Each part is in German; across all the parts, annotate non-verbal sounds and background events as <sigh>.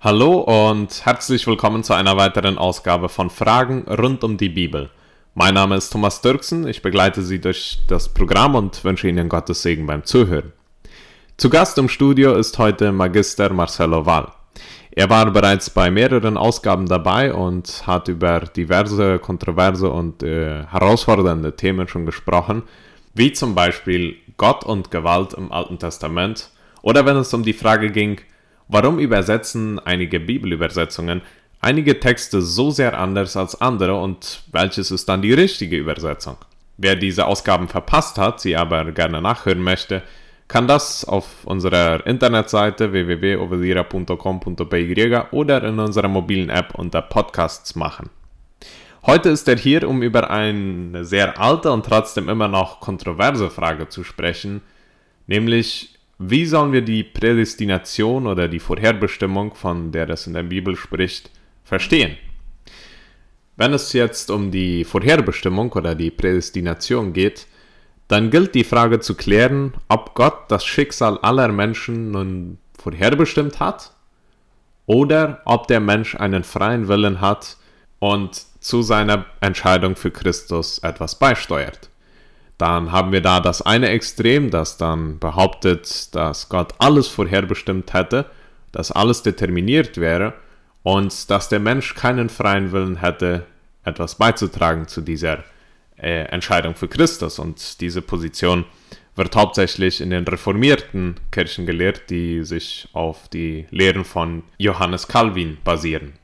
Hallo und herzlich willkommen zu einer weiteren Ausgabe von Fragen rund um die Bibel. Mein Name ist Thomas Dirksen, ich begleite Sie durch das Programm und wünsche Ihnen Gottes Segen beim Zuhören. Zu Gast im Studio ist heute Magister Marcelo Wall. Er war bereits bei mehreren Ausgaben dabei und hat über diverse kontroverse und äh, herausfordernde Themen schon gesprochen, wie zum Beispiel Gott und Gewalt im Alten Testament oder wenn es um die Frage ging, Warum übersetzen einige Bibelübersetzungen einige Texte so sehr anders als andere und welches ist dann die richtige Übersetzung? Wer diese Ausgaben verpasst hat, sie aber gerne nachhören möchte, kann das auf unserer Internetseite www.ovelira.com.py oder in unserer mobilen App unter Podcasts machen. Heute ist er hier, um über eine sehr alte und trotzdem immer noch kontroverse Frage zu sprechen, nämlich wie sollen wir die Prädestination oder die Vorherbestimmung, von der es in der Bibel spricht, verstehen? Wenn es jetzt um die Vorherbestimmung oder die Prädestination geht, dann gilt die Frage zu klären, ob Gott das Schicksal aller Menschen nun vorherbestimmt hat oder ob der Mensch einen freien Willen hat und zu seiner Entscheidung für Christus etwas beisteuert dann haben wir da das eine Extrem, das dann behauptet, dass Gott alles vorherbestimmt hätte, dass alles determiniert wäre und dass der Mensch keinen freien Willen hätte, etwas beizutragen zu dieser äh, Entscheidung für Christus. Und diese Position wird hauptsächlich in den reformierten Kirchen gelehrt, die sich auf die Lehren von Johannes Calvin basieren.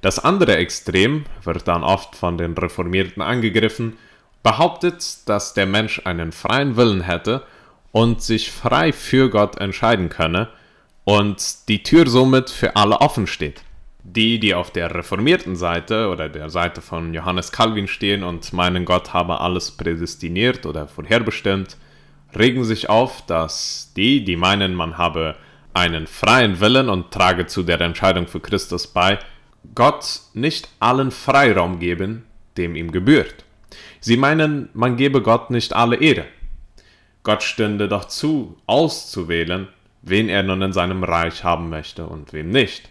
Das andere Extrem wird dann oft von den Reformierten angegriffen behauptet, dass der Mensch einen freien Willen hätte und sich frei für Gott entscheiden könne und die Tür somit für alle offen steht. Die, die auf der reformierten Seite oder der Seite von Johannes Calvin stehen und meinen, Gott habe alles prädestiniert oder vorherbestimmt, regen sich auf, dass die, die meinen, man habe einen freien Willen und trage zu der Entscheidung für Christus bei, Gott nicht allen Freiraum geben, dem ihm gebührt. Sie meinen, man gebe Gott nicht alle Ehre. Gott stünde doch zu, auszuwählen, wen er nun in seinem Reich haben möchte und wem nicht.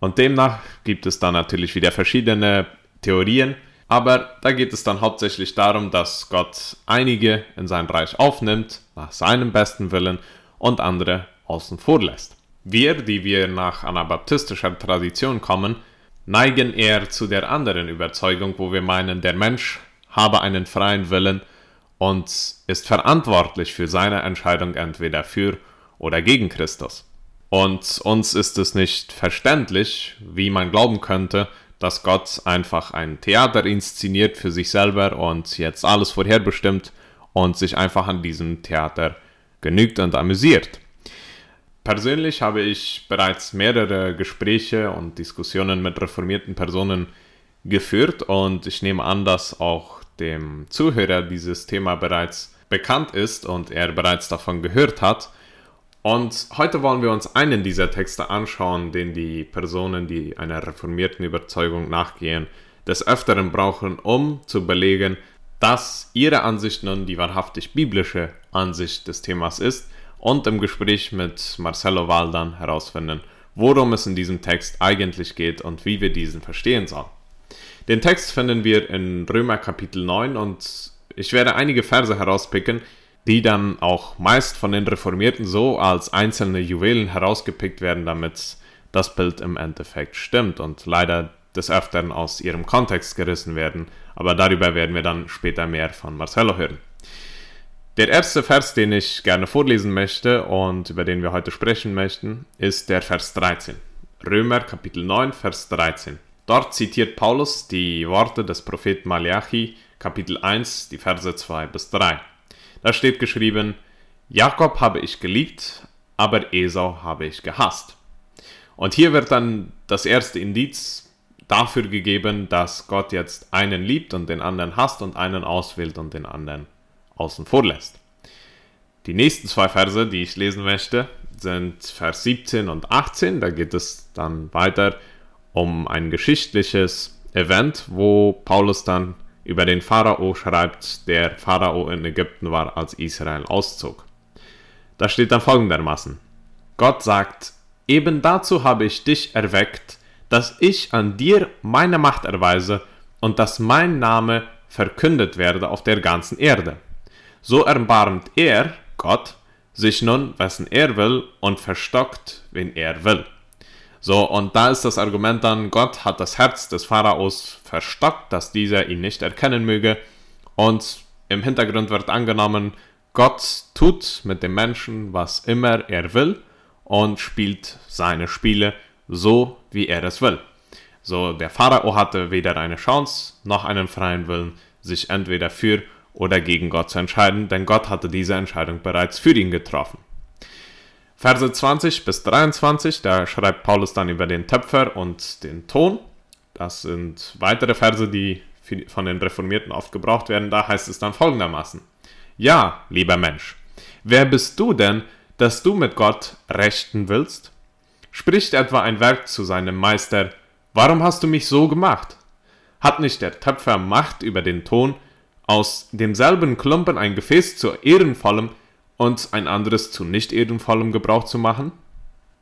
Und demnach gibt es dann natürlich wieder verschiedene Theorien, aber da geht es dann hauptsächlich darum, dass Gott einige in sein Reich aufnimmt, nach seinem besten Willen, und andere außen vor lässt. Wir, die wir nach anabaptistischer Tradition kommen, neigen eher zu der anderen Überzeugung, wo wir meinen, der Mensch habe einen freien Willen und ist verantwortlich für seine Entscheidung entweder für oder gegen Christus. Und uns ist es nicht verständlich, wie man glauben könnte, dass Gott einfach ein Theater inszeniert für sich selber und jetzt alles vorherbestimmt und sich einfach an diesem Theater genügt und amüsiert. Persönlich habe ich bereits mehrere Gespräche und Diskussionen mit reformierten Personen geführt und ich nehme an, dass auch dem Zuhörer dieses Thema bereits bekannt ist und er bereits davon gehört hat. Und heute wollen wir uns einen dieser Texte anschauen, den die Personen, die einer reformierten Überzeugung nachgehen, des Öfteren brauchen, um zu belegen, dass ihre Ansicht nun die wahrhaftig biblische Ansicht des Themas ist und im Gespräch mit Marcelo Val dann herausfinden, worum es in diesem Text eigentlich geht und wie wir diesen verstehen sollen. Den Text finden wir in Römer Kapitel 9 und ich werde einige Verse herauspicken, die dann auch meist von den Reformierten so als einzelne Juwelen herausgepickt werden, damit das Bild im Endeffekt stimmt und leider des Öfteren aus ihrem Kontext gerissen werden. Aber darüber werden wir dann später mehr von Marcelo hören. Der erste Vers, den ich gerne vorlesen möchte und über den wir heute sprechen möchten, ist der Vers 13. Römer Kapitel 9, Vers 13. Dort zitiert Paulus die Worte des Propheten Malachi, Kapitel 1, die Verse 2 bis 3. Da steht geschrieben, Jakob habe ich geliebt, aber Esau habe ich gehasst. Und hier wird dann das erste Indiz dafür gegeben, dass Gott jetzt einen liebt und den anderen hasst und einen auswählt und den anderen außen vor lässt. Die nächsten zwei Verse, die ich lesen möchte, sind Vers 17 und 18. Da geht es dann weiter um ein geschichtliches Event, wo Paulus dann über den Pharao schreibt, der Pharao in Ägypten war, als Israel auszog. Da steht dann folgendermaßen: Gott sagt: eben dazu habe ich dich erweckt, dass ich an dir meine Macht erweise und dass mein Name verkündet werde auf der ganzen Erde. So erbarmt er, Gott, sich nun, wessen er will, und verstockt, wen er will. So, und da ist das Argument dann, Gott hat das Herz des Pharaos verstockt, dass dieser ihn nicht erkennen möge. Und im Hintergrund wird angenommen, Gott tut mit dem Menschen, was immer er will und spielt seine Spiele so, wie er es will. So, der Pharao hatte weder eine Chance noch einen freien Willen, sich entweder für oder gegen Gott zu entscheiden, denn Gott hatte diese Entscheidung bereits für ihn getroffen. Verse 20 bis 23, da schreibt Paulus dann über den Töpfer und den Ton. Das sind weitere Verse, die von den Reformierten oft gebraucht werden. Da heißt es dann folgendermaßen. Ja, lieber Mensch, wer bist du denn, dass du mit Gott rechten willst? Spricht etwa ein Werk zu seinem Meister, warum hast du mich so gemacht? Hat nicht der Töpfer Macht über den Ton, aus demselben Klumpen ein Gefäß zu ehrenvollem und ein anderes zu nicht ehrenvollem Gebrauch zu machen?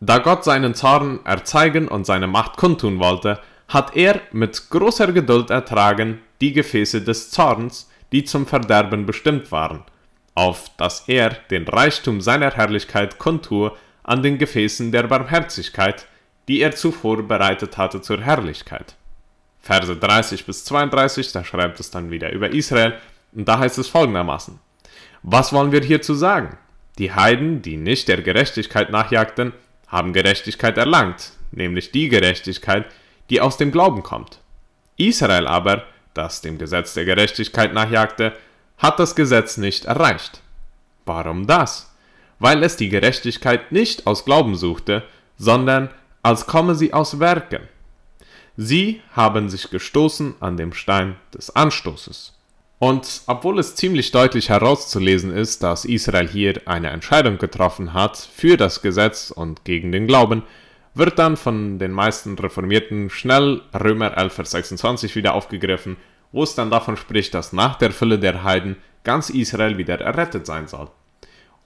Da Gott seinen Zorn erzeigen und seine Macht kundtun wollte, hat er mit großer Geduld ertragen die Gefäße des Zorns, die zum Verderben bestimmt waren, auf dass er den Reichtum seiner Herrlichkeit kundtue an den Gefäßen der Barmherzigkeit, die er zuvor bereitet hatte zur Herrlichkeit. Verse 30 bis 32, da schreibt es dann wieder über Israel, und da heißt es folgendermaßen. Was wollen wir hierzu sagen? Die Heiden, die nicht der Gerechtigkeit nachjagten, haben Gerechtigkeit erlangt, nämlich die Gerechtigkeit, die aus dem Glauben kommt. Israel aber, das dem Gesetz der Gerechtigkeit nachjagte, hat das Gesetz nicht erreicht. Warum das? Weil es die Gerechtigkeit nicht aus Glauben suchte, sondern als komme sie aus Werken. Sie haben sich gestoßen an dem Stein des Anstoßes. Und obwohl es ziemlich deutlich herauszulesen ist, dass Israel hier eine Entscheidung getroffen hat für das Gesetz und gegen den Glauben, wird dann von den meisten Reformierten schnell Römer 11, Vers 26 wieder aufgegriffen, wo es dann davon spricht, dass nach der Fülle der Heiden ganz Israel wieder errettet sein soll.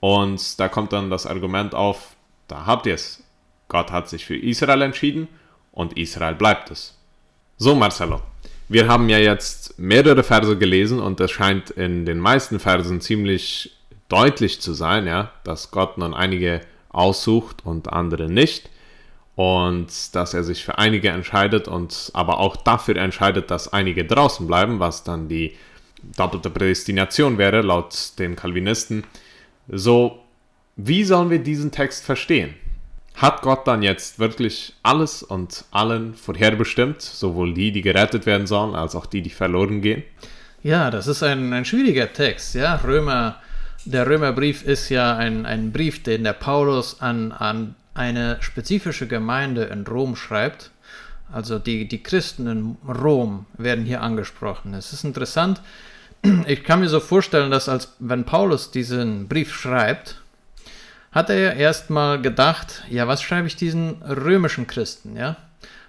Und da kommt dann das Argument auf, da habt ihr es. Gott hat sich für Israel entschieden und Israel bleibt es. So, Marcelo, wir haben ja jetzt mehrere Verse gelesen und es scheint in den meisten Versen ziemlich deutlich zu sein, ja, dass Gott nun einige aussucht und andere nicht und dass er sich für einige entscheidet und aber auch dafür entscheidet, dass einige draußen bleiben, was dann die doppelte Prädestination wäre laut den Calvinisten. So, wie sollen wir diesen Text verstehen? Hat Gott dann jetzt wirklich alles und allen vorherbestimmt, sowohl die, die gerettet werden sollen, als auch die, die verloren gehen? Ja, das ist ein, ein schwieriger Text. Ja, Römer, der Römerbrief ist ja ein, ein Brief, den der Paulus an, an eine spezifische Gemeinde in Rom schreibt. Also die, die Christen in Rom werden hier angesprochen. Es ist interessant. Ich kann mir so vorstellen, dass als wenn Paulus diesen Brief schreibt, hat er erstmal gedacht, ja, was schreibe ich diesen römischen Christen, ja?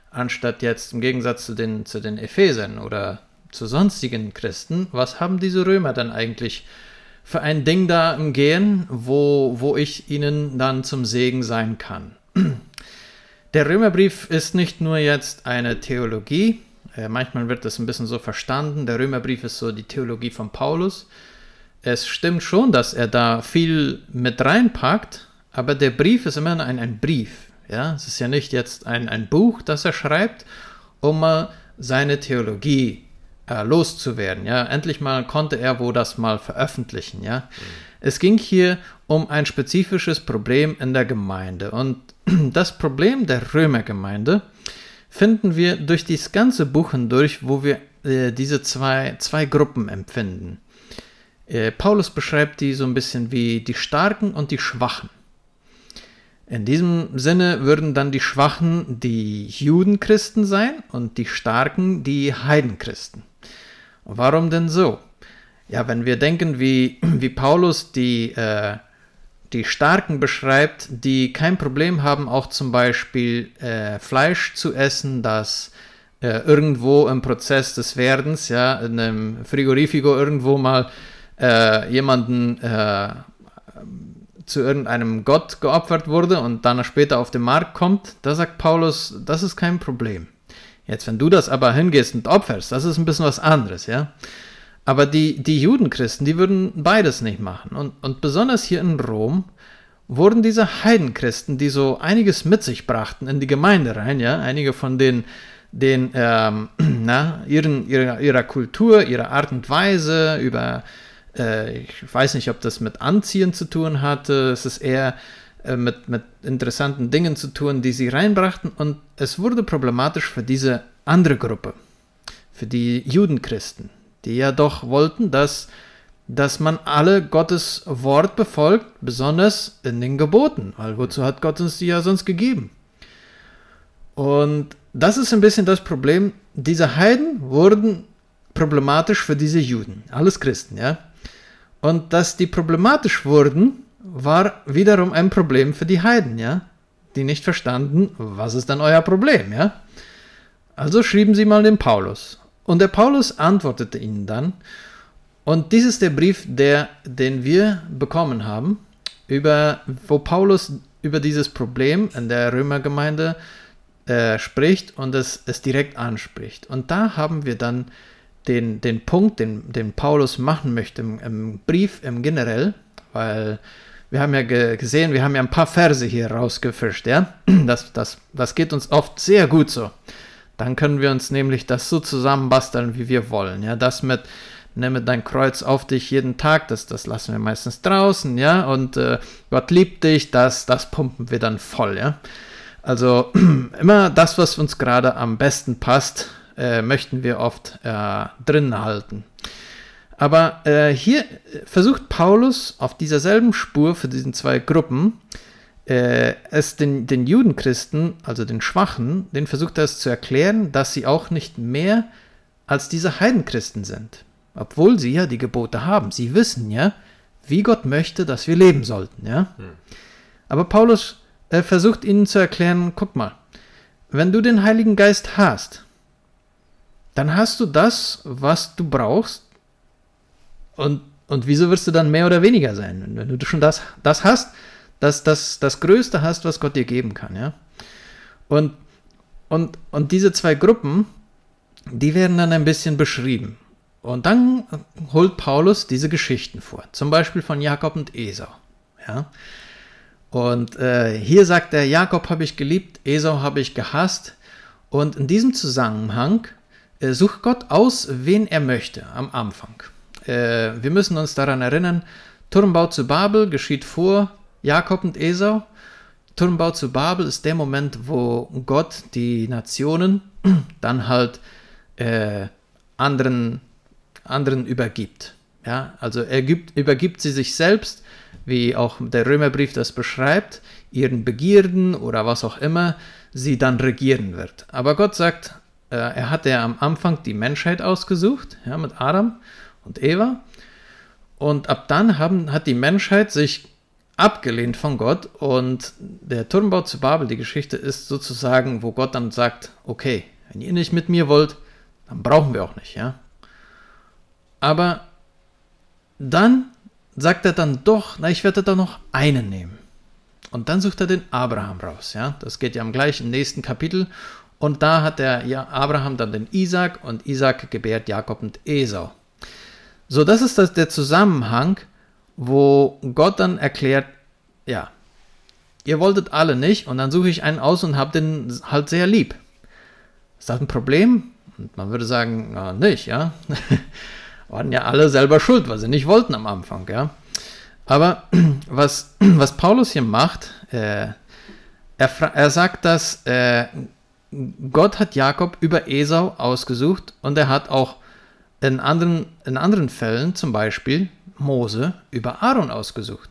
Anstatt jetzt im Gegensatz zu den, zu den Ephesern oder zu sonstigen Christen, was haben diese Römer dann eigentlich für ein Ding da im Gehen, wo, wo ich ihnen dann zum Segen sein kann? <clears throat> Der Römerbrief ist nicht nur jetzt eine Theologie, äh, manchmal wird das ein bisschen so verstanden, der Römerbrief ist so die Theologie von Paulus, es stimmt schon, dass er da viel mit reinpackt, aber der Brief ist immer ein, ein Brief. Ja? Es ist ja nicht jetzt ein, ein Buch, das er schreibt, um mal seine Theologie äh, loszuwerden. Ja? Endlich mal konnte er wo das mal veröffentlichen. Ja? Mhm. Es ging hier um ein spezifisches Problem in der Gemeinde. Und <clears throat> das Problem der Römergemeinde finden wir durch das ganze Buch hindurch, wo wir äh, diese zwei, zwei Gruppen empfinden. Äh, Paulus beschreibt die so ein bisschen wie die Starken und die Schwachen. In diesem Sinne würden dann die Schwachen die Judenchristen sein und die Starken die Heidenchristen. Warum denn so? Ja, wenn wir denken, wie, <clears throat> wie Paulus die, äh, die Starken beschreibt, die kein Problem haben, auch zum Beispiel äh, Fleisch zu essen, das äh, irgendwo im Prozess des Werdens, ja, in einem Frigorifico irgendwo mal äh, jemanden äh, zu irgendeinem Gott geopfert wurde und dann später auf den Markt kommt, da sagt Paulus, das ist kein Problem. Jetzt, wenn du das aber hingehst und opferst, das ist ein bisschen was anderes, ja. Aber die, die Judenchristen, die würden beides nicht machen. Und, und besonders hier in Rom wurden diese Heidenchristen, die so einiges mit sich brachten in die Gemeinde rein, ja, einige von den, den, ähm, <clears throat> na, ihren, ihrer, ihrer Kultur, ihrer Art und Weise, über, äh, ich weiß nicht, ob das mit Anziehen zu tun hatte, es ist eher äh, mit, mit interessanten Dingen zu tun, die sie reinbrachten und es wurde problematisch für diese andere Gruppe, für die Judenchristen, die ja doch wollten, dass dass man alle Gottes Wort befolgt, besonders in den Geboten, weil wozu hat Gott uns die ja sonst gegeben? Und das ist ein bisschen das Problem. Diese Heiden wurden problematisch für diese Juden, alles Christen, ja. Und dass die problematisch wurden, war wiederum ein Problem für die Heiden, ja, die nicht verstanden, was ist dann euer Problem, ja. Also schrieben sie mal den Paulus. Und der Paulus antwortete ihnen dann und dies ist der Brief, der, den wir bekommen haben, über, wo Paulus über dieses Problem in der Römergemeinde äh, spricht und es, es direkt anspricht. Und da haben wir dann den, den Punkt, den, den Paulus machen möchte im, im Brief im Generell, weil wir haben ja ge gesehen, wir haben ja ein paar Verse hier rausgefischt, ja. <clears throat> Das, das, das geht uns oft sehr gut so. Dann können wir uns nämlich das so zusammenbasteln, wie wir wollen. Ja, das mit nehme dein Kreuz auf dich jeden Tag, das, das lassen wir meistens draußen, ja, und äh, Gott liebt dich, das, das pumpen wir dann voll, ja. Also <clears throat> immer das, was uns gerade am besten passt, äh, möchten wir oft äh, drin halten. Aber äh, hier versucht Paulus auf dieser selben Spur für diesen zwei Gruppen, äh, es den, den Judenchristen, also den Schwachen, den versucht er es zu erklären, dass sie auch nicht mehr als diese Heidenchristen sind obwohl sie ja die Gebote haben. Sie wissen ja, wie Gott möchte, dass wir leben sollten. Ja? Hm. Aber Paulus äh, versucht ihnen zu erklären, guck mal, wenn du den Heiligen Geist hast, dann hast du das, was du brauchst. Und, und wieso wirst du dann mehr oder weniger sein? Wenn du schon das, das hast, das, das, das Größte hast, was Gott dir geben kann. Ja? Und, und, und diese zwei Gruppen, die werden dann ein bisschen beschrieben. Und dann holt Paulus diese Geschichten vor, zum Beispiel von Jakob und Esau. Ja? Und äh, hier sagt er, Jakob habe ich geliebt, Esau habe ich gehasst. Und in diesem Zusammenhang sucht Gott aus, wen er möchte am Anfang. Äh, wir müssen uns daran erinnern, Turmbau zu Babel geschieht vor Jakob und Esau. Turmbau zu Babel ist der Moment, wo Gott die Nationen <clears throat> dann halt äh, anderen anderen übergibt. Ja, also er gibt, übergibt sie sich selbst, wie auch der Römerbrief das beschreibt, ihren Begierden oder was auch immer, sie dann regieren wird. Aber Gott sagt, äh, er hat ja am Anfang die Menschheit ausgesucht, ja, mit Adam und Eva. Und ab dann haben, hat die Menschheit sich abgelehnt von Gott und der Turmbau zu Babel, die Geschichte ist sozusagen, wo Gott dann sagt, okay, wenn ihr nicht mit mir wollt, dann brauchen wir auch nicht, ja. Aber dann sagt er dann doch, na, ich werde da noch einen nehmen. Und dann sucht er den Abraham raus. Ja? Das geht ja am gleichen nächsten Kapitel. Und da hat der Abraham dann den Isaac und Isaac gebärt Jakob und Esau. So, das ist das, der Zusammenhang, wo Gott dann erklärt, ja, ihr wolltet alle nicht und dann suche ich einen aus und habe den halt sehr lieb. Ist das ein Problem? Und man würde sagen, na, nicht, ja. <laughs> waren ja alle selber schuld, weil sie nicht wollten am Anfang, ja. Aber <clears throat> was, <clears throat> was Paulus hier macht, äh, er, er sagt, dass äh, Gott hat Jakob über Esau ausgesucht und er hat auch in anderen, in anderen Fällen, zum Beispiel Mose, über Aaron ausgesucht.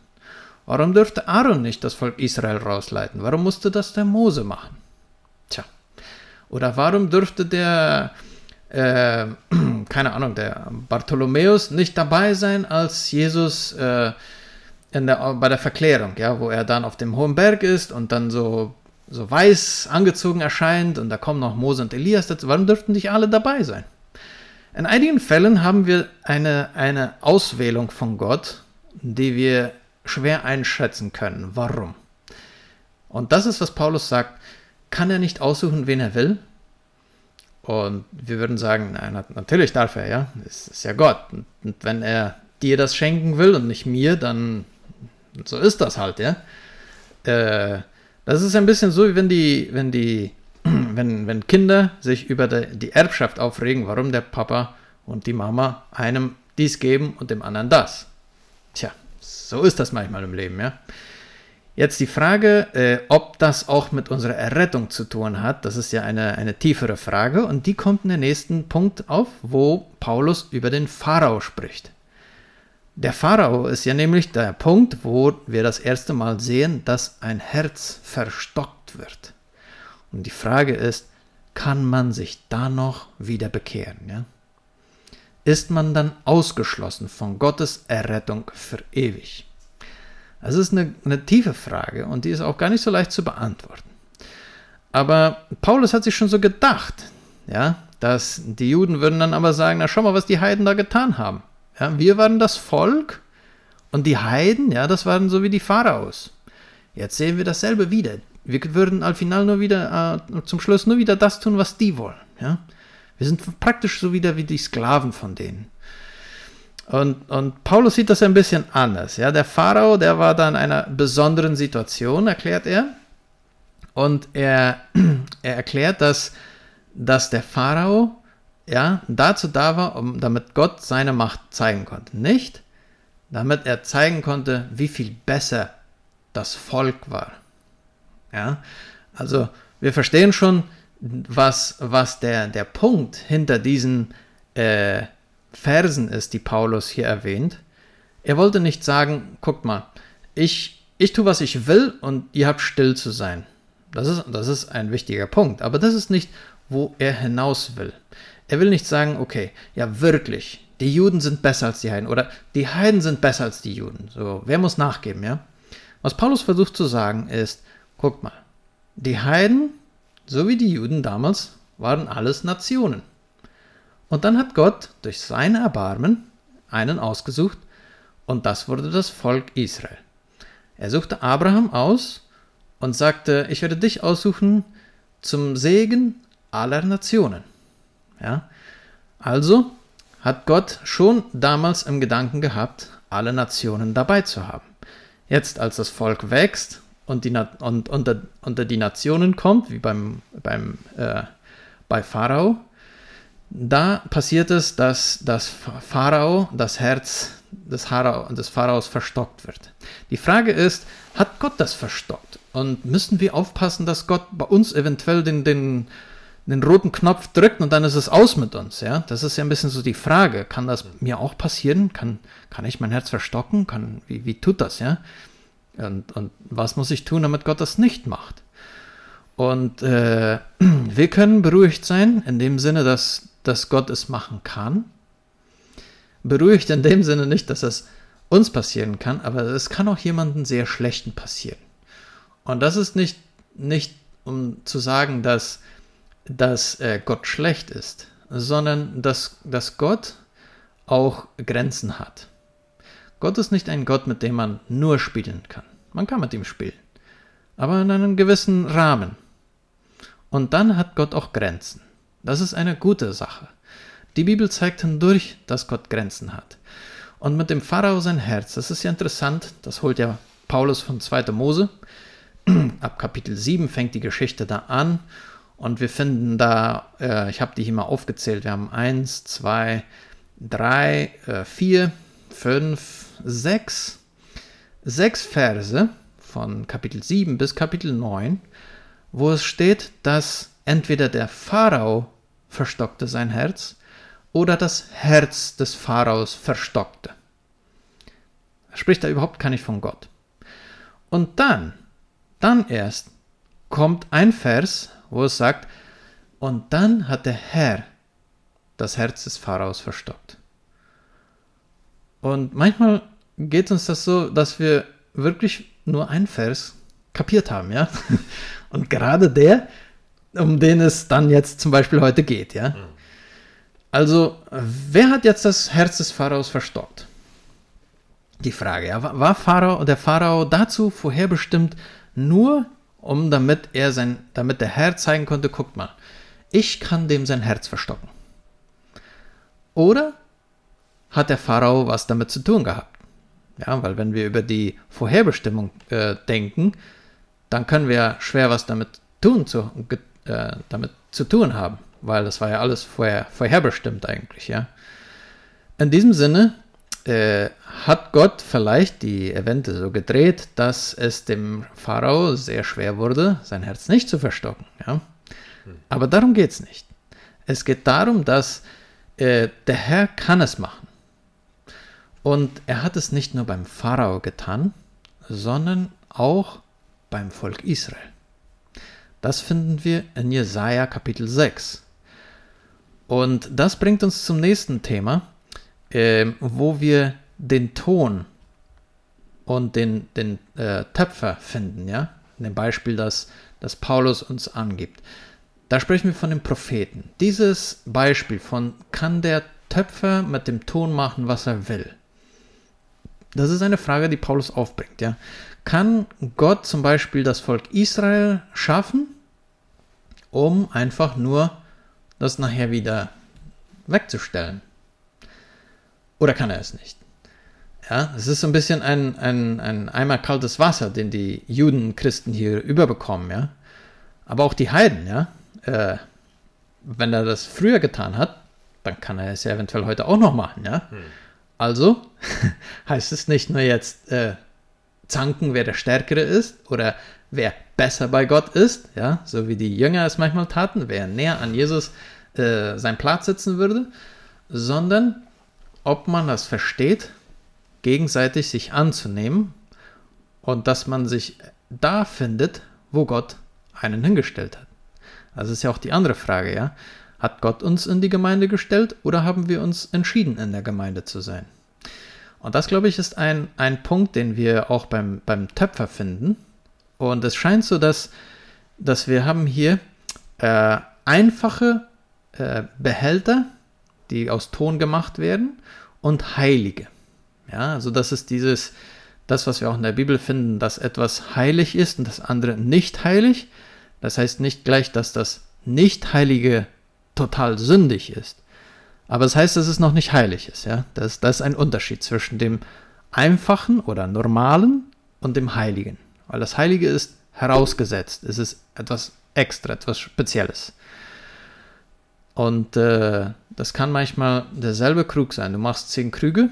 Warum dürfte Aaron nicht das Volk Israel rausleiten? Warum musste das der Mose machen? Tja. Oder warum dürfte der äh, <clears throat> keine Ahnung, der Bartholomäus nicht dabei sein, als Jesus äh, der, bei der Verklärung, ja, wo er dann auf dem hohen Berg ist und dann so, so weiß angezogen erscheint und da kommen noch Mose und Elias dazu. Warum dürften nicht alle dabei sein? In einigen Fällen haben wir eine, eine Auswählung von Gott, die wir schwer einschätzen können. Warum? Und das ist, was Paulus sagt. Kann er nicht aussuchen, wen er will? Und wir würden sagen, nein, natürlich darf er, ja. Es ist ja Gott. Und wenn er dir das schenken will und nicht mir, dann so ist das halt, ja. Äh, das ist ein bisschen so, wie wenn die, wenn die, <clears throat> wenn, wenn Kinder sich über die, die Erbschaft aufregen, warum der Papa und die Mama einem dies geben und dem anderen das. Tja, so ist das manchmal im Leben, ja. Jetzt die Frage, äh, ob das auch mit unserer Errettung zu tun hat, das ist ja eine, eine tiefere Frage und die kommt in den nächsten Punkt auf, wo Paulus über den Pharao spricht. Der Pharao ist ja nämlich der Punkt, wo wir das erste Mal sehen, dass ein Herz verstockt wird. Und die Frage ist, kann man sich da noch wieder bekehren? Ja? Ist man dann ausgeschlossen von Gottes Errettung für ewig? Das ist eine, eine tiefe Frage und die ist auch gar nicht so leicht zu beantworten. Aber Paulus hat sich schon so gedacht, ja, dass die Juden würden dann aber sagen, na schau mal, was die Heiden da getan haben. Ja, wir waren das Volk und die Heiden, ja, das waren so wie die Pharaos. Jetzt sehen wir dasselbe wieder. Wir würden al final nur wieder, äh, zum Schluss nur wieder das tun, was die wollen. Ja? Wir sind praktisch so wieder wie die Sklaven von denen. Und, und Paulus sieht das ein bisschen anders. Ja? Der Pharao, der war da in einer besonderen Situation, erklärt er. Und er, <clears throat> er erklärt, dass, dass der Pharao ja, dazu da war, um, damit Gott seine Macht zeigen konnte. Nicht, damit er zeigen konnte, wie viel besser das Volk war. Ja, also wir verstehen schon, was, was der, der Punkt hinter diesen äh, Versen ist, die Paulus hier erwähnt. Er wollte nicht sagen, guckt mal, ich, ich tue, was ich will und ihr habt still zu sein. Das ist, das ist ein wichtiger Punkt, aber das ist nicht, wo er hinaus will. Er will nicht sagen, okay, ja wirklich, die Juden sind besser als die Heiden oder die Heiden sind besser als die Juden. So, wer muss nachgeben, ja? Was Paulus versucht zu sagen ist, guckt mal, die Heiden, so wie die Juden damals, waren alles Nationen. Und dann hat Gott durch sein Erbarmen einen ausgesucht und das wurde das Volk Israel. Er suchte Abraham aus und sagte, ich werde dich aussuchen zum Segen aller Nationen. Ja? Also hat Gott schon damals im Gedanken gehabt, alle Nationen dabei zu haben. Jetzt, als das Volk wächst und, die, und unter, unter die Nationen kommt, wie beim, beim, äh, bei Pharao, da passiert es, dass das Pharao, das Herz des, Pharao, des Pharaos verstockt wird. Die Frage ist, hat Gott das verstockt? Und müssen wir aufpassen, dass Gott bei uns eventuell den, den, den roten Knopf drückt und dann ist es aus mit uns? Ja? Das ist ja ein bisschen so die Frage. Kann das mir auch passieren? Kann, kann ich mein Herz verstocken? Kann, wie, wie tut das? Ja? Und, und was muss ich tun, damit Gott das nicht macht? Und äh, <clears throat> wir können beruhigt sein, in dem Sinne, dass dass Gott es machen kann. Beruhigt in dem Sinne nicht, dass es uns passieren kann, aber es kann auch jemandem sehr schlechten passieren. Und das ist nicht, nicht um zu sagen, dass, dass äh, Gott schlecht ist, sondern dass, dass Gott auch Grenzen hat. Gott ist nicht ein Gott, mit dem man nur spielen kann. Man kann mit ihm spielen, aber in einem gewissen Rahmen. Und dann hat Gott auch Grenzen. Das ist eine gute Sache. Die Bibel zeigt hindurch, dass Gott Grenzen hat. Und mit dem Pharao sein Herz, das ist ja interessant, das holt ja Paulus von 2. Mose. <clears throat> Ab Kapitel 7 fängt die Geschichte da an und wir finden da, äh, ich habe die hier mal aufgezählt, wir haben 1, 2, 3, 4, 5, 6, 6 Verse von Kapitel 7 bis Kapitel 9, wo es steht, dass Entweder der Pharao verstockte sein Herz oder das Herz des Pharaos verstockte. Er spricht da überhaupt gar nicht von Gott. Und dann, dann erst kommt ein Vers, wo es sagt, und dann hat der Herr das Herz des Pharaos verstockt. Und manchmal geht uns das so, dass wir wirklich nur ein Vers kapiert haben, ja. <laughs> Und gerade der, um den es dann jetzt zum Beispiel heute geht, ja. Also, wer hat jetzt das Herz des Pharaos verstockt? die Frage, ja, war Pharao, der Pharao dazu vorherbestimmt, nur um damit er sein, damit der Herr zeigen konnte, guckt mal, ich kann dem sein Herz verstocken. Oder hat der Pharao was damit zu tun gehabt? Ja, weil wenn wir über die Vorherbestimmung äh, denken, dann können wir schwer was damit tun, zu, äh, damit zu tun haben, weil das war ja alles vorher, vorherbestimmt eigentlich, ja. In diesem Sinne äh, hat Gott vielleicht die Evente so gedreht, dass es dem Pharao sehr schwer wurde, sein Herz nicht zu verstocken, ja. Aber darum geht es nicht. Es geht darum, dass äh, der Herr kann es machen. Und er hat es nicht nur beim Pharao getan, sondern auch beim Volk Israel. Das finden wir in Jesaja Kapitel 6. Und das bringt uns zum nächsten Thema, äh, wo wir den Ton und den, den äh, Töpfer finden, ja? In dem Beispiel, das, das Paulus uns angibt. Da sprechen wir von den Propheten. Dieses Beispiel von kann der Töpfer mit dem Ton machen, was er will. Das ist eine Frage, die Paulus aufbringt. Ja? Kann Gott zum Beispiel das Volk Israel schaffen, um einfach nur das nachher wieder wegzustellen? Oder kann er es nicht? Ja, es ist so ein bisschen ein, ein, ein Eimer kaltes Wasser, den die Juden, Christen hier überbekommen, ja. Aber auch die Heiden, ja. Äh, wenn er das früher getan hat, dann kann er es ja eventuell heute auch noch machen, ja. Hm. Also <laughs> heißt es nicht nur jetzt äh, zanken, wer der Stärkere ist oder wer besser bei Gott ist, ja, so wie die Jünger es manchmal taten, wer näher an Jesus äh, seinen Platz sitzen würde, sondern ob man das versteht, gegenseitig sich anzunehmen und dass man sich da findet, wo Gott einen hingestellt hat. Also ist ja auch die andere Frage, ja. Hat Gott uns in die Gemeinde gestellt oder haben wir uns entschieden, in der Gemeinde zu sein? Und das, glaube ich, ist ein, ein Punkt, den wir auch beim, beim Töpfer finden. Und es scheint so, dass, dass wir haben hier äh, einfache äh, Behälter, die aus Ton gemacht werden, und heilige. Ja, also das ist dieses, das, was wir auch in der Bibel finden, dass etwas heilig ist und das andere nicht heilig. Das heißt nicht gleich, dass das nicht-heilige total sündig ist. Aber das heißt, dass es noch nicht heilig ist. Ja? Das, das ist ein Unterschied zwischen dem einfachen oder normalen und dem heiligen. Weil das Heilige ist herausgesetzt. Es ist etwas extra, etwas Spezielles. Und äh, das kann manchmal derselbe Krug sein. Du machst zehn Krüge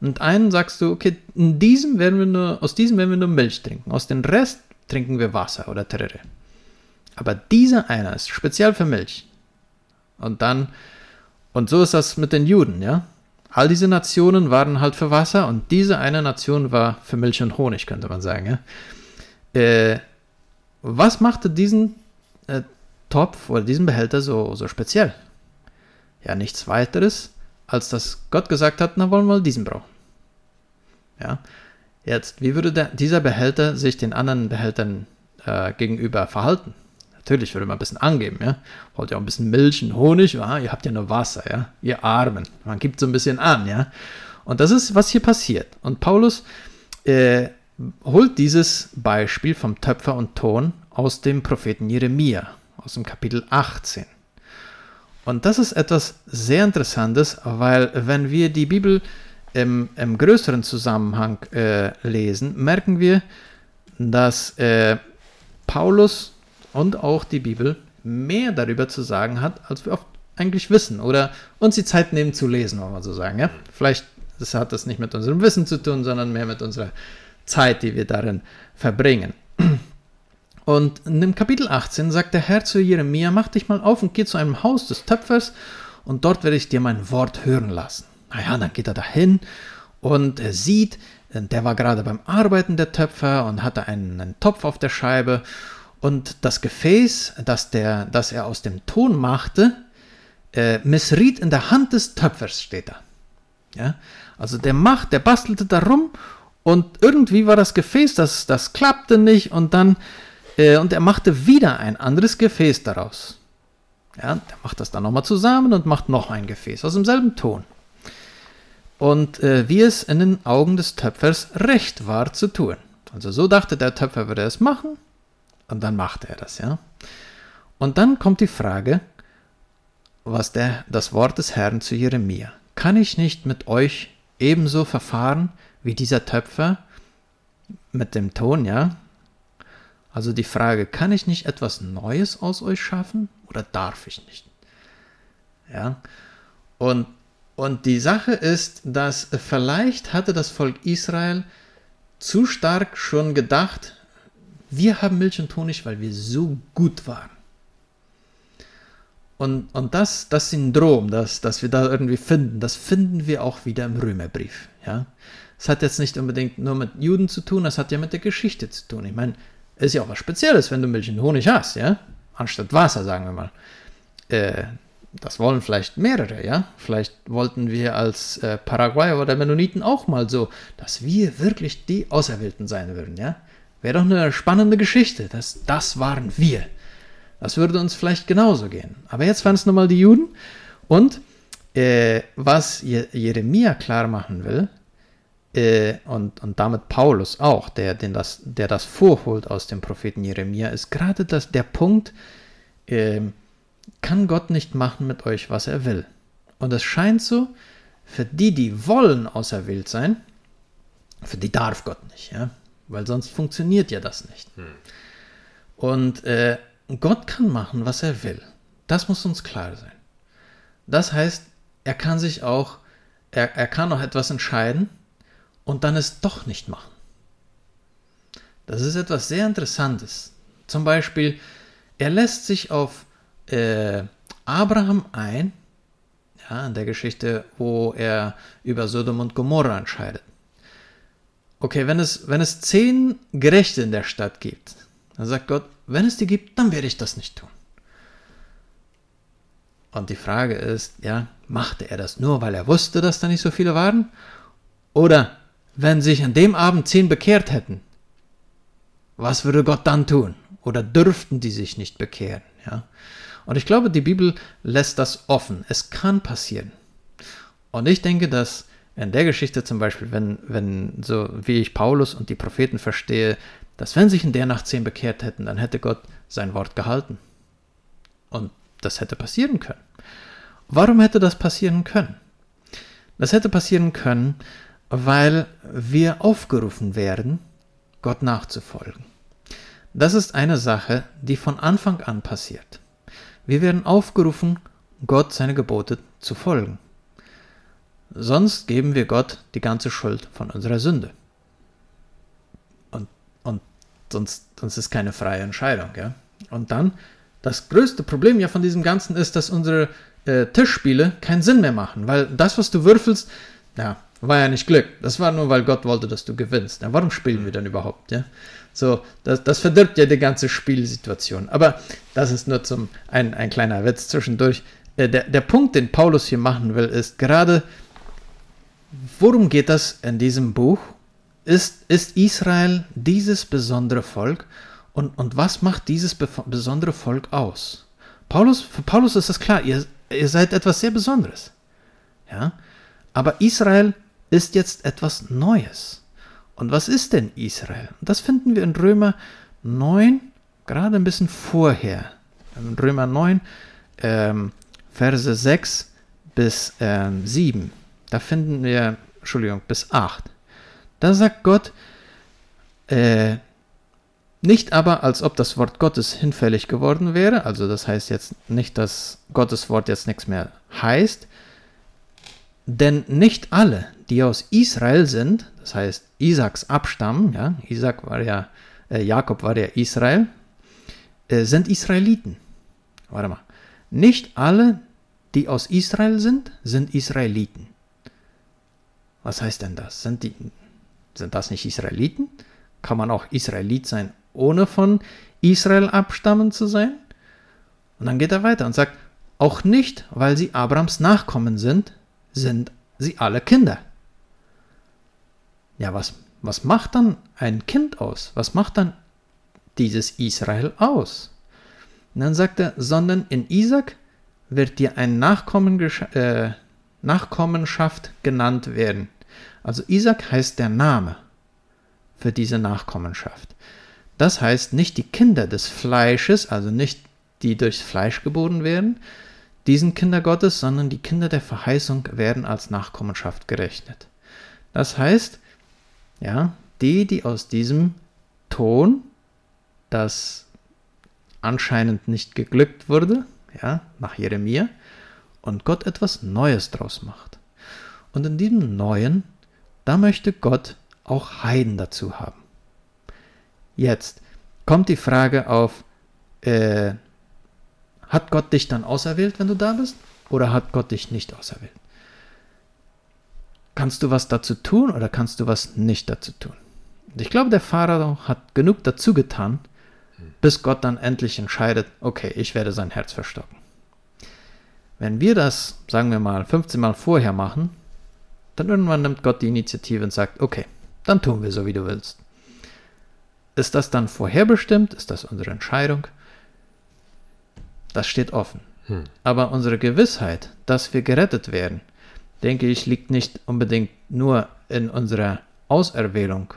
und einen sagst du, okay, in diesem werden wir nur, aus diesem werden wir nur Milch trinken. Aus dem Rest trinken wir Wasser oder Terere. Aber dieser einer ist speziell für Milch. Und dann, und so ist das mit den Juden, ja. All diese Nationen waren halt für Wasser und diese eine Nation war für Milch und Honig, könnte man sagen, ja. Äh, was machte diesen äh, Topf oder diesen Behälter so, so speziell? Ja, nichts weiteres, als dass Gott gesagt hat, na wollen wir diesen brauchen. Ja. Jetzt, wie würde der, dieser Behälter sich den anderen Behältern äh, gegenüber verhalten? Natürlich würde man ein bisschen angeben, ja. Wollt ihr auch ein bisschen Milch und Honig, ja? Ihr habt ja nur Wasser, ja. Ihr Armen. Man gibt so ein bisschen an, ja. Und das ist, was hier passiert. Und Paulus äh, holt dieses Beispiel vom Töpfer und Ton aus dem Propheten Jeremia, aus dem Kapitel 18. Und das ist etwas sehr Interessantes, weil wenn wir die Bibel im, im größeren Zusammenhang äh, lesen, merken wir, dass äh, Paulus und auch die Bibel mehr darüber zu sagen hat, als wir oft eigentlich wissen oder uns die Zeit nehmen zu lesen, wollen wir so sagen. Ja? Vielleicht das hat das nicht mit unserem Wissen zu tun, sondern mehr mit unserer Zeit, die wir darin verbringen. Und in dem Kapitel 18 sagt der Herr zu Jeremia, mach dich mal auf und geh zu einem Haus des Töpfers und dort werde ich dir mein Wort hören lassen. Naja, dann geht er dahin und er sieht, der war gerade beim Arbeiten der Töpfer und hatte einen, einen Topf auf der Scheibe und das Gefäß, das, der, das er aus dem Ton machte, äh, missriet in der Hand des Töpfers, steht da. Ja? Also der macht, der bastelte darum und irgendwie war das Gefäß, das, das klappte nicht und dann, und er machte wieder ein anderes Gefäß daraus. Ja, der macht das dann nochmal zusammen und macht noch ein Gefäß aus demselben Ton. und äh, wie es in den Augen des Töpfers recht war zu tun. Also so dachte der Töpfer, würde er es machen und dann machte er das, ja. Und dann kommt die Frage, was der, das Wort des Herrn zu Jeremia. Kann ich nicht mit euch ebenso verfahren wie dieser Töpfer mit dem Ton, ja? Also die Frage, kann ich nicht etwas Neues aus euch schaffen oder darf ich nicht? Ja. Und, und die Sache ist, dass vielleicht hatte das Volk Israel zu stark schon gedacht, wir haben Milch und Honig, weil wir so gut waren. Und, und das, das Syndrom, das, das wir da irgendwie finden, das finden wir auch wieder im Römerbrief. Ja? Es hat jetzt nicht unbedingt nur mit Juden zu tun, das hat ja mit der Geschichte zu tun. Ich meine, ist ja auch was Spezielles, wenn du Milch und Honig hast, ja? Anstatt Wasser, sagen wir mal. Äh, das wollen vielleicht mehrere, ja? Vielleicht wollten wir als äh, Paraguayer oder Mennoniten auch mal so, dass wir wirklich die Auserwählten sein würden, ja? Wäre doch eine spannende Geschichte, dass das waren wir. Das würde uns vielleicht genauso gehen. Aber jetzt waren es nochmal die Juden. Und äh, was Jeremia klar machen will, äh, und, und damit Paulus auch, der, den das, der das vorholt aus dem Propheten Jeremia, ist gerade das, der Punkt, äh, kann Gott nicht machen mit euch, was er will. Und es scheint so, für die, die wollen auserwählt sein, für die darf Gott nicht, ja, weil sonst funktioniert ja das nicht. Hm. Und äh, Gott kann machen, was er will. Das muss uns klar sein. Das heißt, er kann sich auch, er, er kann auch etwas entscheiden und dann es doch nicht machen. Das ist etwas sehr Interessantes. Zum Beispiel, er lässt sich auf äh, Abraham ein, ja, in der Geschichte, wo er über Sodom und Gomorra entscheidet. Okay, wenn es, wenn es zehn Gerechte in der Stadt gibt, dann sagt Gott, wenn es die gibt, dann werde ich das nicht tun. Und die Frage ist, ja, machte er das nur, weil er wusste, dass da nicht so viele waren? Oder wenn sich an dem Abend zehn bekehrt hätten, was würde Gott dann tun? Oder dürften die sich nicht bekehren? Ja? Und ich glaube, die Bibel lässt das offen. Es kann passieren. Und ich denke, dass in der Geschichte zum Beispiel, wenn, wenn so wie ich Paulus und die Propheten verstehe, dass wenn sich in der Nacht zehn bekehrt hätten, dann hätte Gott sein Wort gehalten. Und das hätte passieren können. Warum hätte das passieren können? Das hätte passieren können, weil wir aufgerufen werden, Gott nachzufolgen. Das ist eine Sache, die von Anfang an passiert. Wir werden aufgerufen, Gott seine Gebote zu folgen. Sonst geben wir Gott die ganze Schuld von unserer Sünde. Und, und sonst, sonst ist keine freie Entscheidung. Ja? Und dann, das größte Problem ja von diesem Ganzen ist, dass unsere äh, Tischspiele keinen Sinn mehr machen, weil das, was du würfelst, ja, war ja nicht Glück. Das war nur, weil Gott wollte, dass du gewinnst. Ja, warum spielen wir dann überhaupt? Ja? So, das, das verdirbt ja die ganze Spielsituation. Aber das ist nur zum ein, ein kleiner Witz zwischendurch. Äh, der, der Punkt, den Paulus hier machen will, ist gerade, worum geht das in diesem Buch? Ist, ist Israel dieses besondere Volk? Und, und was macht dieses besondere Volk aus? Paulus, für Paulus ist das klar, ihr, ihr seid etwas sehr Besonderes. Ja? Aber Israel ist jetzt etwas Neues. Und was ist denn Israel? Das finden wir in Römer 9, gerade ein bisschen vorher. In Römer 9, ähm, Verse 6 bis ähm, 7. Da finden wir, Entschuldigung, bis 8. Da sagt Gott, äh, nicht aber, als ob das Wort Gottes hinfällig geworden wäre, also das heißt jetzt nicht, dass Gottes Wort jetzt nichts mehr heißt, denn nicht alle, die aus Israel sind, das heißt Isaaks Abstamm, ja, Isaac war ja, äh, Jakob war ja Israel, äh, sind Israeliten. Warte mal. Nicht alle, die aus Israel sind, sind Israeliten. Was heißt denn das? Sind, die, sind das nicht Israeliten? Kann man auch Israelit sein, ohne von Israel abstammen zu sein? Und dann geht er weiter und sagt, auch nicht, weil sie Abrams Nachkommen sind, sind sie alle Kinder. Ja, was, was macht dann ein Kind aus? Was macht dann dieses Israel aus? Und dann sagt er, sondern in Isaac wird dir ein Nachkommen, äh, Nachkommenschaft genannt werden. Also Isaac heißt der Name für diese Nachkommenschaft. Das heißt nicht die Kinder des Fleisches, also nicht die durchs Fleisch geboren werden, diesen Kinder Gottes, sondern die Kinder der Verheißung werden als Nachkommenschaft gerechnet. Das heißt, ja, die, die aus diesem Ton, das anscheinend nicht geglückt wurde, ja, nach Jeremia, und Gott etwas Neues draus macht. Und in diesem Neuen, da möchte Gott auch Heiden dazu haben. Jetzt kommt die Frage auf, äh, hat Gott dich dann auserwählt, wenn du da bist? Oder hat Gott dich nicht auserwählt? Kannst du was dazu tun oder kannst du was nicht dazu tun? Ich glaube, der Pharao hat genug dazu getan, bis Gott dann endlich entscheidet, okay, ich werde sein Herz verstocken. Wenn wir das, sagen wir mal, 15 Mal vorher machen, dann irgendwann nimmt Gott die Initiative und sagt, okay, dann tun wir so, wie du willst. Ist das dann vorherbestimmt? Ist das unsere Entscheidung? Das steht offen. Hm. Aber unsere Gewissheit, dass wir gerettet werden, denke ich, liegt nicht unbedingt nur in unserer Auserwählung,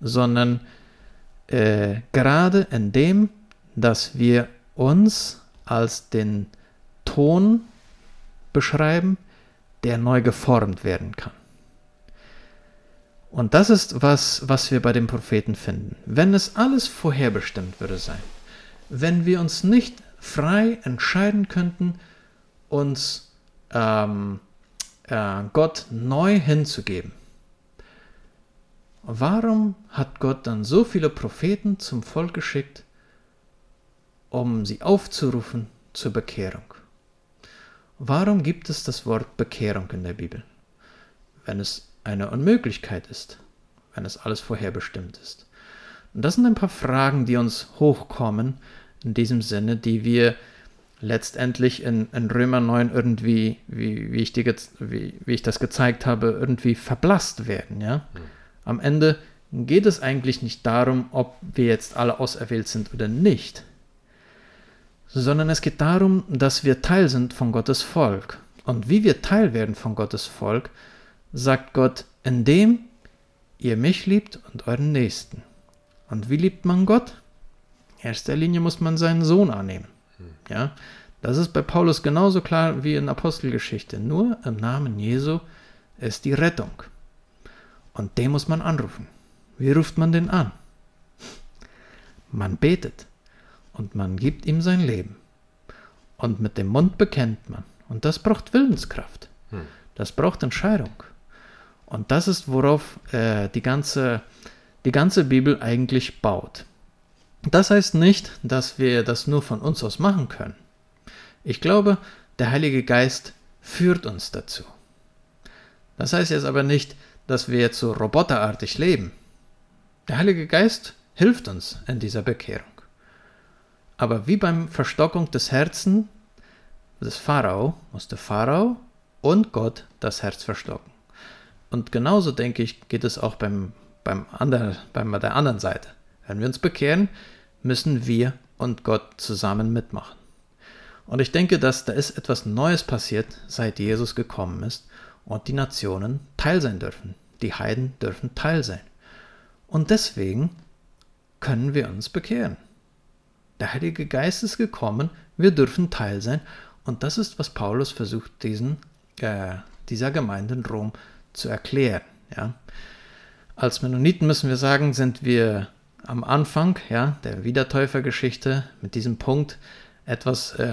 sondern äh, gerade in dem, dass wir uns als den Ton beschreiben, der neu geformt werden kann. Und das ist was, was wir bei den Propheten finden. Wenn es alles vorherbestimmt würde sein, wenn wir uns nicht frei entscheiden könnten, uns ähm, äh, Gott neu hinzugeben, warum hat Gott dann so viele Propheten zum Volk geschickt, um sie aufzurufen zur Bekehrung? Warum gibt es das Wort Bekehrung in der Bibel, wenn es eine Unmöglichkeit ist, wenn es alles vorherbestimmt ist. Und das sind ein paar Fragen, die uns hochkommen in diesem Sinne, die wir letztendlich in, in Römer 9 irgendwie, wie, wie, ich die, wie, wie ich das gezeigt habe, irgendwie verblasst werden. Ja? Mhm. Am Ende geht es eigentlich nicht darum, ob wir jetzt alle auserwählt sind oder nicht, sondern es geht darum, dass wir Teil sind von Gottes Volk. Und wie wir Teil werden von Gottes Volk, sagt Gott, indem ihr mich liebt und euren Nächsten. Und wie liebt man Gott? Erster Linie muss man seinen Sohn annehmen. Ja, das ist bei Paulus genauso klar wie in Apostelgeschichte. Nur im Namen Jesu ist die Rettung. Und den muss man anrufen. Wie ruft man den an? Man betet und man gibt ihm sein Leben. Und mit dem Mund bekennt man. Und das braucht Willenskraft. Hm. Das braucht Entscheidung. Und das ist, worauf äh, die, ganze, die ganze Bibel eigentlich baut. Das heißt nicht, dass wir das nur von uns aus machen können. Ich glaube, der Heilige Geist führt uns dazu. Das heißt jetzt aber nicht, dass wir jetzt so roboterartig leben. Der Heilige Geist hilft uns in dieser Bekehrung. Aber wie beim Verstockung des Herzens des Pharao musste Pharao und Gott das Herz verstocken. Und genauso denke ich, geht es auch beim, beim, anderen, beim der anderen Seite. Wenn wir uns bekehren, müssen wir und Gott zusammen mitmachen. Und ich denke, dass da ist etwas Neues passiert, seit Jesus gekommen ist und die Nationen Teil sein dürfen. Die Heiden dürfen Teil sein. Und deswegen können wir uns bekehren. Der Heilige Geist ist gekommen, wir dürfen Teil sein. Und das ist, was Paulus versucht, diesen, äh, dieser Gemeinde in Rom zu erklären. Ja. Als Mennoniten müssen wir sagen, sind wir am Anfang ja, der Wiedertäufergeschichte mit diesem Punkt etwas, äh,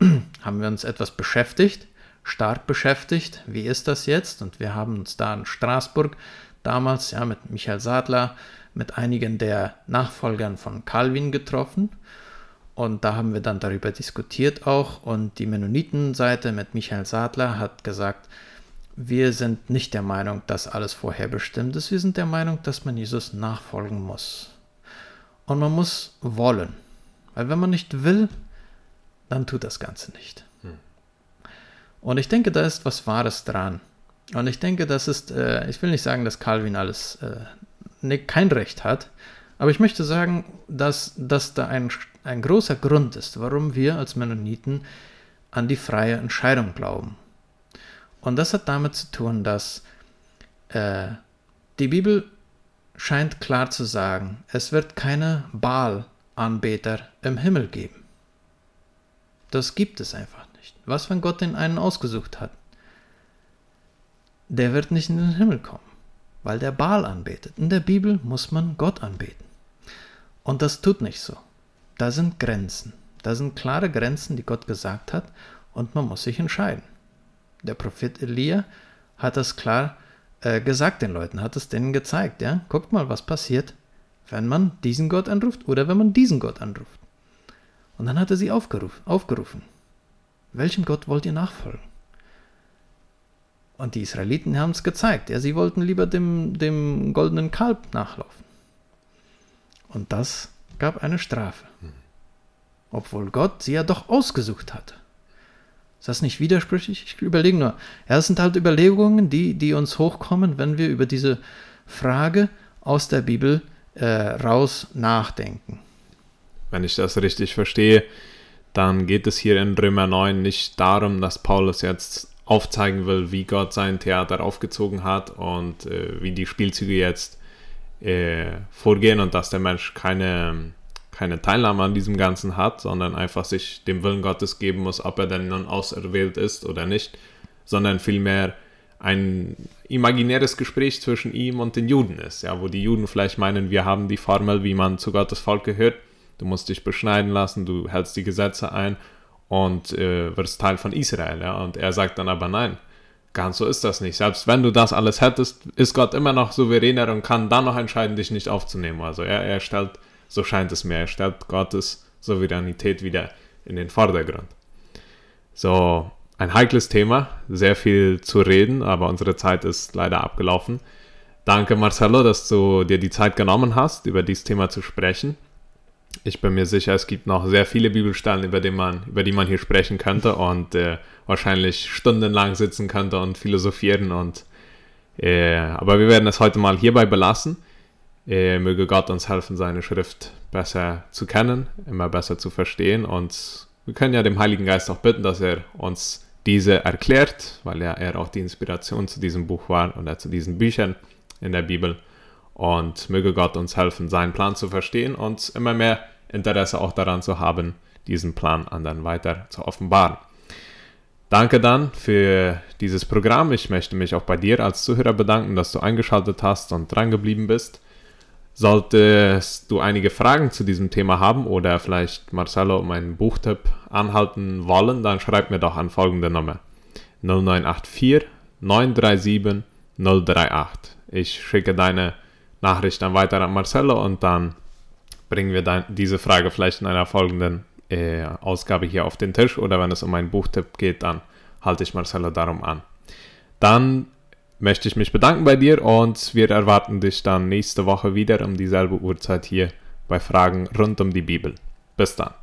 <clears throat> haben wir uns etwas beschäftigt, stark beschäftigt. Wie ist das jetzt? Und wir haben uns da in Straßburg damals ja mit Michael Sadler, mit einigen der Nachfolgern von Calvin getroffen. Und da haben wir dann darüber diskutiert auch. Und die Mennonitenseite mit Michael Sadler hat gesagt, wir sind nicht der Meinung, dass alles vorherbestimmt ist. Wir sind der Meinung, dass man Jesus nachfolgen muss. Und man muss wollen. Weil wenn man nicht will, dann tut das Ganze nicht. Hm. Und ich denke, da ist was Wahres dran. Und ich denke, das ist, äh, ich will nicht sagen, dass Calvin alles äh, ne, kein Recht hat, aber ich möchte sagen, dass, dass da ein, ein großer Grund ist, warum wir als Mennoniten an die freie Entscheidung glauben. Und das hat damit zu tun, dass äh, die Bibel scheint klar zu sagen, es wird keine Baal-Anbeter im Himmel geben. Das gibt es einfach nicht. Was, wenn Gott den einen ausgesucht hat? Der wird nicht in den Himmel kommen, weil der Baal anbetet. In der Bibel muss man Gott anbeten. Und das tut nicht so. Da sind Grenzen. Da sind klare Grenzen, die Gott gesagt hat, und man muss sich entscheiden. Der Prophet Elia hat das klar äh, gesagt den Leuten, hat es denen gezeigt. Ja? Guckt mal, was passiert, wenn man diesen Gott anruft oder wenn man diesen Gott anruft. Und dann hat er sie aufgerufen. aufgerufen. Welchem Gott wollt ihr nachfolgen? Und die Israeliten haben es gezeigt. Ja, sie wollten lieber dem, dem goldenen Kalb nachlaufen. Und das gab eine Strafe. Obwohl Gott sie ja doch ausgesucht hatte. Ist das nicht widersprüchlich? Ich überlege nur. Ja, das sind halt Überlegungen, die, die uns hochkommen, wenn wir über diese Frage aus der Bibel äh, raus nachdenken. Wenn ich das richtig verstehe, dann geht es hier in Römer 9 nicht darum, dass Paulus jetzt aufzeigen will, wie Gott sein Theater aufgezogen hat und äh, wie die Spielzüge jetzt äh, vorgehen und dass der Mensch keine keine Teilnahme an diesem Ganzen hat, sondern einfach sich dem Willen Gottes geben muss, ob er denn nun auserwählt ist oder nicht, sondern vielmehr ein imaginäres Gespräch zwischen ihm und den Juden ist, ja, wo die Juden vielleicht meinen, wir haben die Formel, wie man zu Gottes Volk gehört, du musst dich beschneiden lassen, du hältst die Gesetze ein und äh, wirst Teil von Israel, ja, und er sagt dann aber nein, ganz so ist das nicht. Selbst wenn du das alles hättest, ist Gott immer noch souveräner und kann dann noch entscheiden, dich nicht aufzunehmen. Also er, er stellt so scheint es mir. Stellt Gottes Souveränität wieder in den Vordergrund. So, ein heikles Thema, sehr viel zu reden, aber unsere Zeit ist leider abgelaufen. Danke Marcelo, dass du dir die Zeit genommen hast, über dieses Thema zu sprechen. Ich bin mir sicher, es gibt noch sehr viele Bibelstellen, über die man, über die man hier sprechen könnte und äh, wahrscheinlich stundenlang sitzen könnte und philosophieren. Und, äh, aber wir werden es heute mal hierbei belassen. Äh, möge Gott uns helfen, seine Schrift besser zu kennen, immer besser zu verstehen. Und wir können ja dem Heiligen Geist auch bitten, dass er uns diese erklärt, weil ja er auch die Inspiration zu diesem Buch war oder zu diesen Büchern in der Bibel. Und möge Gott uns helfen, seinen Plan zu verstehen und immer mehr Interesse auch daran zu haben, diesen Plan anderen weiter zu offenbaren. Danke dann für dieses Programm. Ich möchte mich auch bei dir als Zuhörer bedanken, dass du eingeschaltet hast und dran geblieben bist. Solltest du einige Fragen zu diesem Thema haben oder vielleicht Marcelo um einen Buchtipp anhalten wollen, dann schreib mir doch an folgende Nummer 0984 937 038. Ich schicke deine Nachricht dann weiter an Marcelo und dann bringen wir dann diese Frage vielleicht in einer folgenden äh, Ausgabe hier auf den Tisch oder wenn es um einen Buchtipp geht, dann halte ich Marcelo darum an. Dann möchte ich mich bedanken bei dir und wir erwarten dich dann nächste Woche wieder um dieselbe Uhrzeit hier bei Fragen rund um die Bibel. Bis dann.